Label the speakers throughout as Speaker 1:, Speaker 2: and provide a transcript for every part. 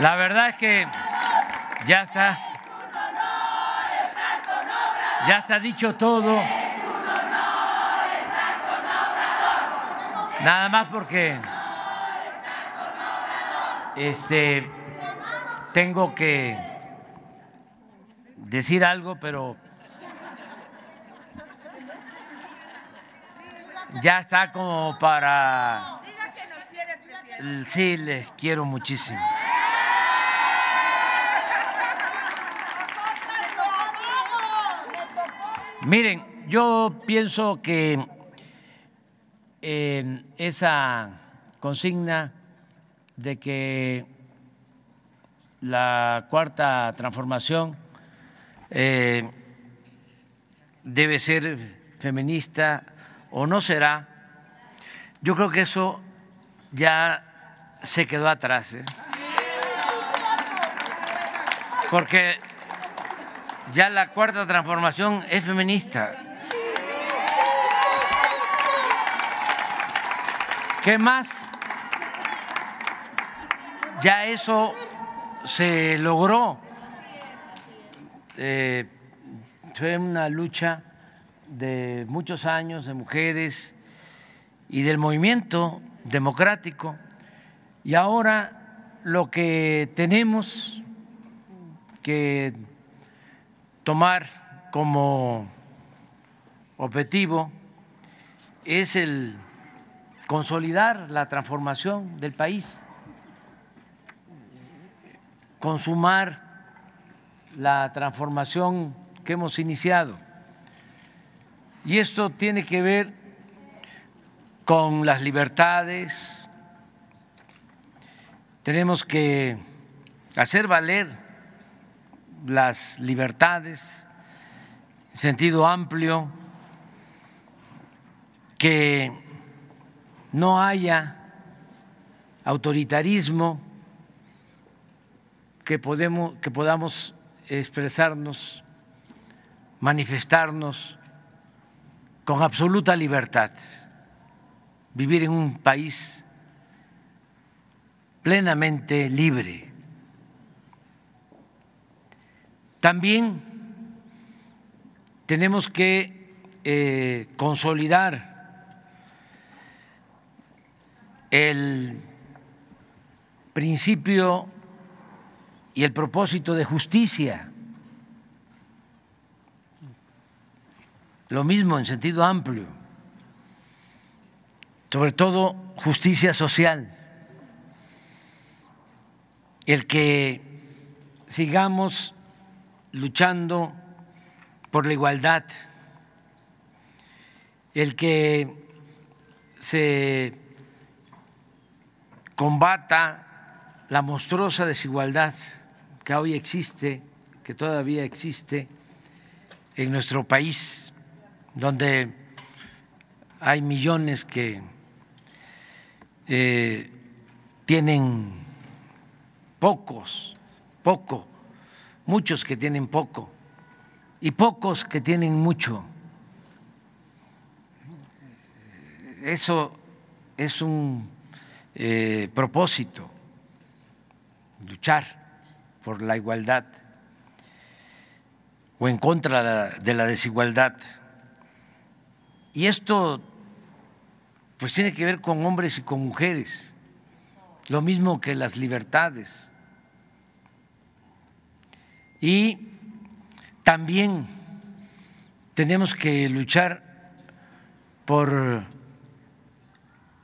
Speaker 1: La verdad es que ya está. Ya está dicho todo. Nada más porque este tengo que decir algo, pero ya está como para Sí, les quiero muchísimo. Miren, yo pienso que en esa consigna de que la cuarta transformación eh, debe ser feminista o no será, yo creo que eso ya se quedó atrás. ¿eh? Porque ya la cuarta transformación es feminista. ¿Qué más? Ya eso se logró. Eh, fue una lucha de muchos años de mujeres y del movimiento democrático. Y ahora lo que tenemos que tomar como objetivo es el consolidar la transformación del país, consumar la transformación que hemos iniciado. Y esto tiene que ver con las libertades, tenemos que hacer valer las libertades en sentido amplio, que no haya autoritarismo, que, podemos, que podamos expresarnos, manifestarnos con absoluta libertad, vivir en un país plenamente libre. También tenemos que eh, consolidar el principio y el propósito de justicia. Lo mismo en sentido amplio, sobre todo justicia social, el que sigamos luchando por la igualdad, el que se combata la monstruosa desigualdad que hoy existe, que todavía existe en nuestro país, donde hay millones que eh, tienen pocos, poco muchos que tienen poco y pocos que tienen mucho. Eso es un eh, propósito, luchar por la igualdad o en contra de la desigualdad. Y esto pues tiene que ver con hombres y con mujeres, lo mismo que las libertades y también tenemos que luchar por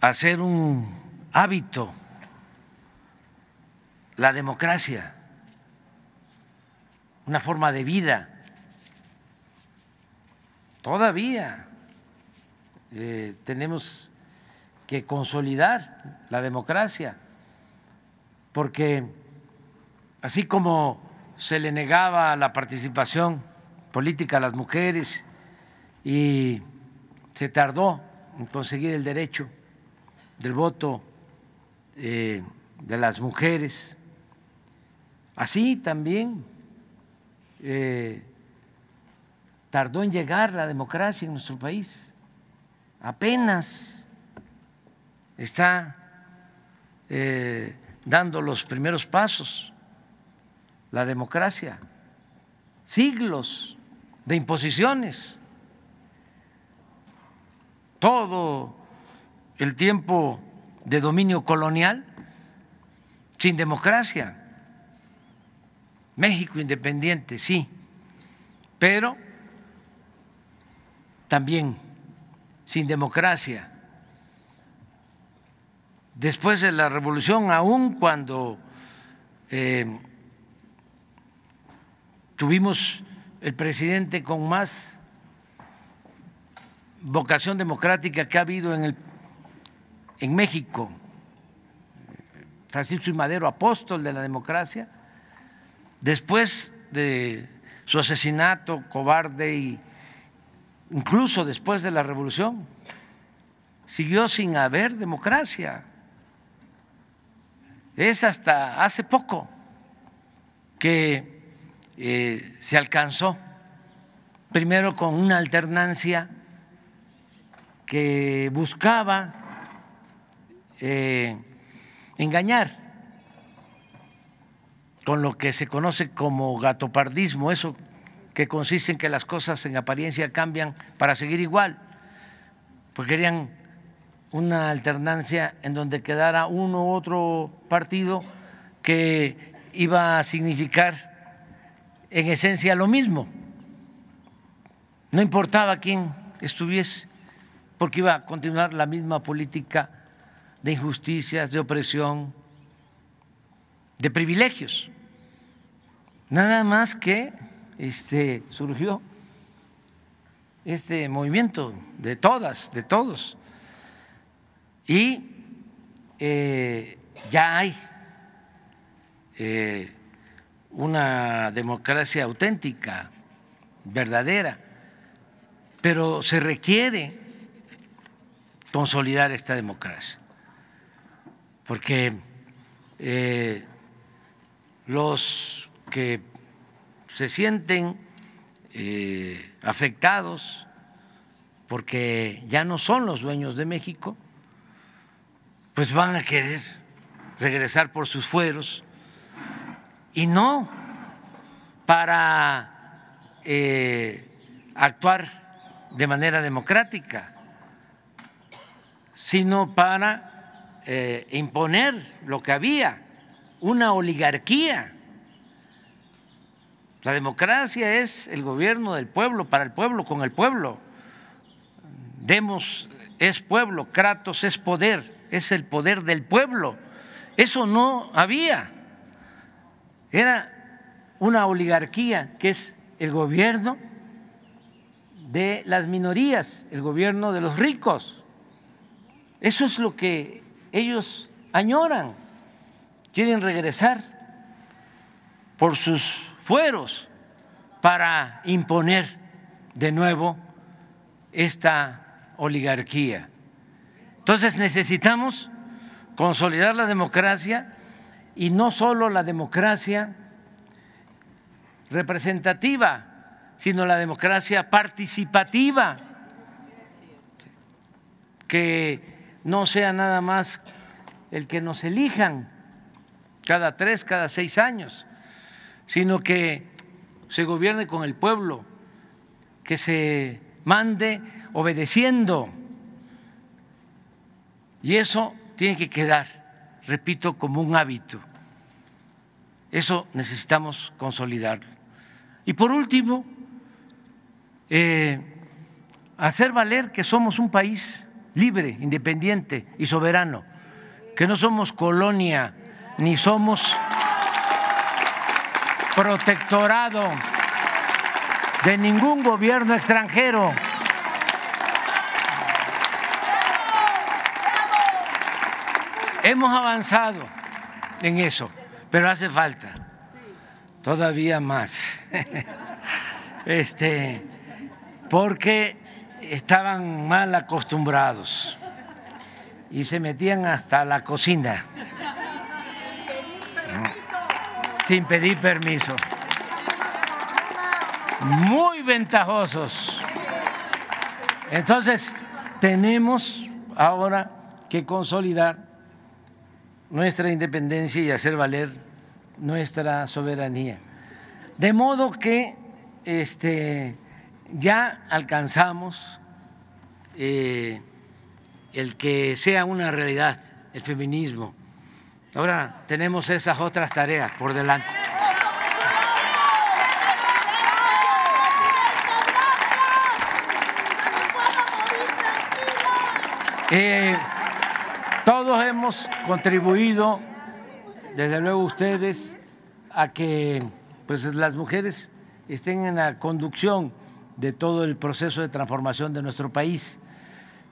Speaker 1: hacer un hábito la democracia, una forma de vida. Todavía eh, tenemos que consolidar la democracia, porque así como se le negaba la participación política a las mujeres y se tardó en conseguir el derecho del voto eh, de las mujeres. Así también eh, tardó en llegar la democracia en nuestro país. Apenas está eh, dando los primeros pasos, la democracia, siglos de imposiciones, todo el tiempo de dominio colonial sin democracia. México independiente, sí, pero también sin democracia. Después de la revolución, aún cuando eh, tuvimos el presidente con más vocación democrática que ha habido en, el, en México, Francisco y Madero, apóstol de la democracia, después de su asesinato cobarde y incluso después de la revolución, siguió sin haber democracia. Es hasta hace poco que eh, se alcanzó, primero con una alternancia que buscaba eh, engañar con lo que se conoce como gatopardismo, eso que consiste en que las cosas en apariencia cambian para seguir igual, porque querían una alternancia en donde quedara uno u otro partido que iba a significar en esencia lo mismo. No importaba quién estuviese porque iba a continuar la misma política de injusticias, de opresión, de privilegios. Nada más que este, surgió este movimiento de todas, de todos. Y eh, ya hay eh, una democracia auténtica, verdadera, pero se requiere consolidar esta democracia, porque eh, los que se sienten eh, afectados porque ya no son los dueños de México, pues van a querer regresar por sus fueros y no para eh, actuar de manera democrática sino para eh, imponer lo que había, una oligarquía. La democracia es el gobierno del pueblo, para el pueblo, con el pueblo. Demos es pueblo, Kratos es poder, es el poder del pueblo. Eso no había. Era una oligarquía que es el gobierno de las minorías, el gobierno de los ricos. Eso es lo que ellos añoran, quieren regresar por sus fueros para imponer de nuevo esta oligarquía. Entonces necesitamos consolidar la democracia y no solo la democracia representativa, sino la democracia participativa, que no sea nada más el que nos elijan cada tres, cada seis años, sino que se gobierne con el pueblo, que se mande obedeciendo. Y eso tiene que quedar, repito, como un hábito. Eso necesitamos consolidarlo. Y por último, eh, hacer valer que somos un país libre, independiente y soberano, que no somos colonia ni somos protectorado de ningún gobierno extranjero. Hemos avanzado en eso, pero hace falta todavía más. Este, porque estaban mal acostumbrados y se metían hasta la cocina sin pedir permiso. Muy ventajosos. Entonces, tenemos ahora que consolidar nuestra independencia y hacer valer nuestra soberanía. De modo que este, ya alcanzamos eh, el que sea una realidad el feminismo. Ahora tenemos esas otras tareas por delante. Eh, hemos contribuido, desde luego ustedes, a que pues, las mujeres estén en la conducción de todo el proceso de transformación de nuestro país.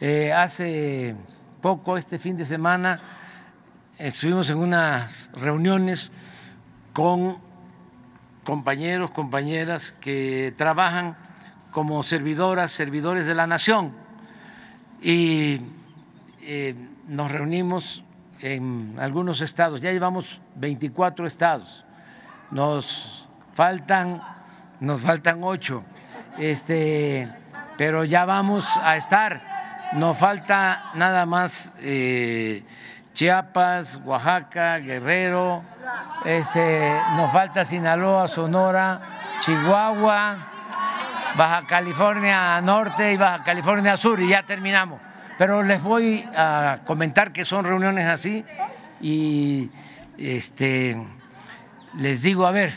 Speaker 1: Eh, hace poco, este fin de semana, estuvimos en unas reuniones con compañeros, compañeras que trabajan como servidoras, servidores de la nación. Y eh, nos reunimos en algunos estados, ya llevamos 24 estados, nos faltan, nos faltan ocho, este, pero ya vamos a estar, nos falta nada más eh, Chiapas, Oaxaca, Guerrero, este, nos falta Sinaloa, Sonora, Chihuahua, Baja California Norte y Baja California Sur y ya terminamos. Pero les voy a comentar que son reuniones así y este, les digo, a ver,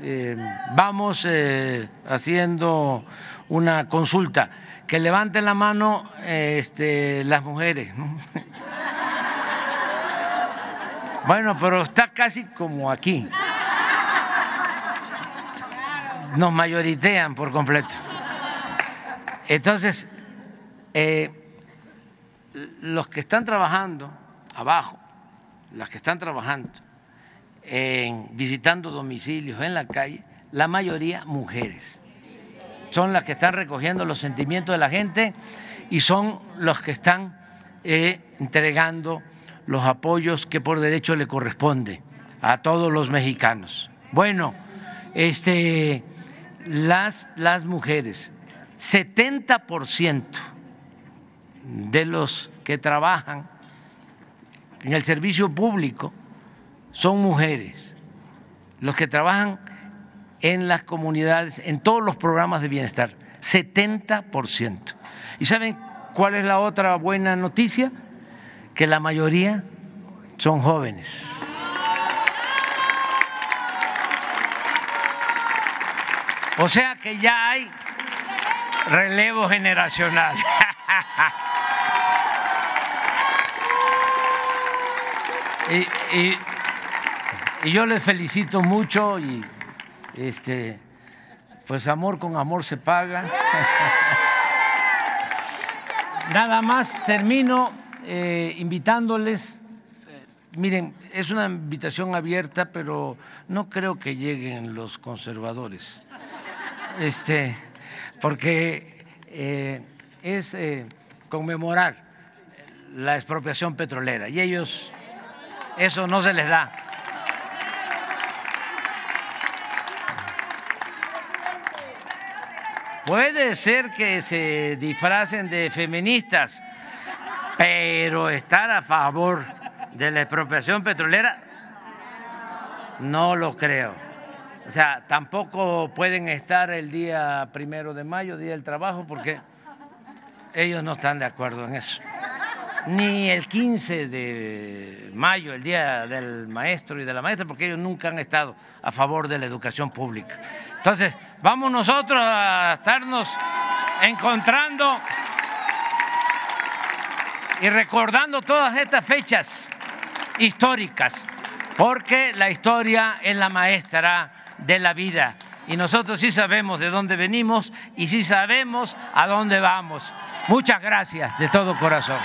Speaker 1: eh, vamos eh, haciendo una consulta. Que levanten la mano este, las mujeres. Bueno, pero está casi como aquí. Nos mayoritean por completo. Entonces, eh, los que están trabajando abajo, las que están trabajando en visitando domicilios en la calle, la mayoría mujeres. Son las que están recogiendo los sentimientos de la gente y son los que están eh, entregando los apoyos que por derecho le corresponde a todos los mexicanos. Bueno, este, las, las mujeres, 70 por ciento de los que trabajan en el servicio público son mujeres, los que trabajan en las comunidades, en todos los programas de bienestar, 70%. ¿Y saben cuál es la otra buena noticia? Que la mayoría son jóvenes. O sea que ya hay relevo generacional. Y, yo les felicito mucho y este pues amor con amor se paga. Nada más termino eh, invitándoles. Eh, miren, es una invitación abierta, pero no creo que lleguen los conservadores. Este, porque eh, es conmemorar la expropiación petrolera y ellos eso no se les da. Puede ser que se disfracen de feministas, pero estar a favor de la expropiación petrolera, no lo creo. O sea, tampoco pueden estar el día primero de mayo, día del trabajo, porque ellos no están de acuerdo en eso ni el 15 de mayo, el Día del Maestro y de la Maestra, porque ellos nunca han estado a favor de la educación pública. Entonces, vamos nosotros a estarnos encontrando y recordando todas estas fechas históricas, porque la historia es la maestra de la vida y nosotros sí sabemos de dónde venimos y sí sabemos a dónde vamos. Muchas gracias de todo corazón.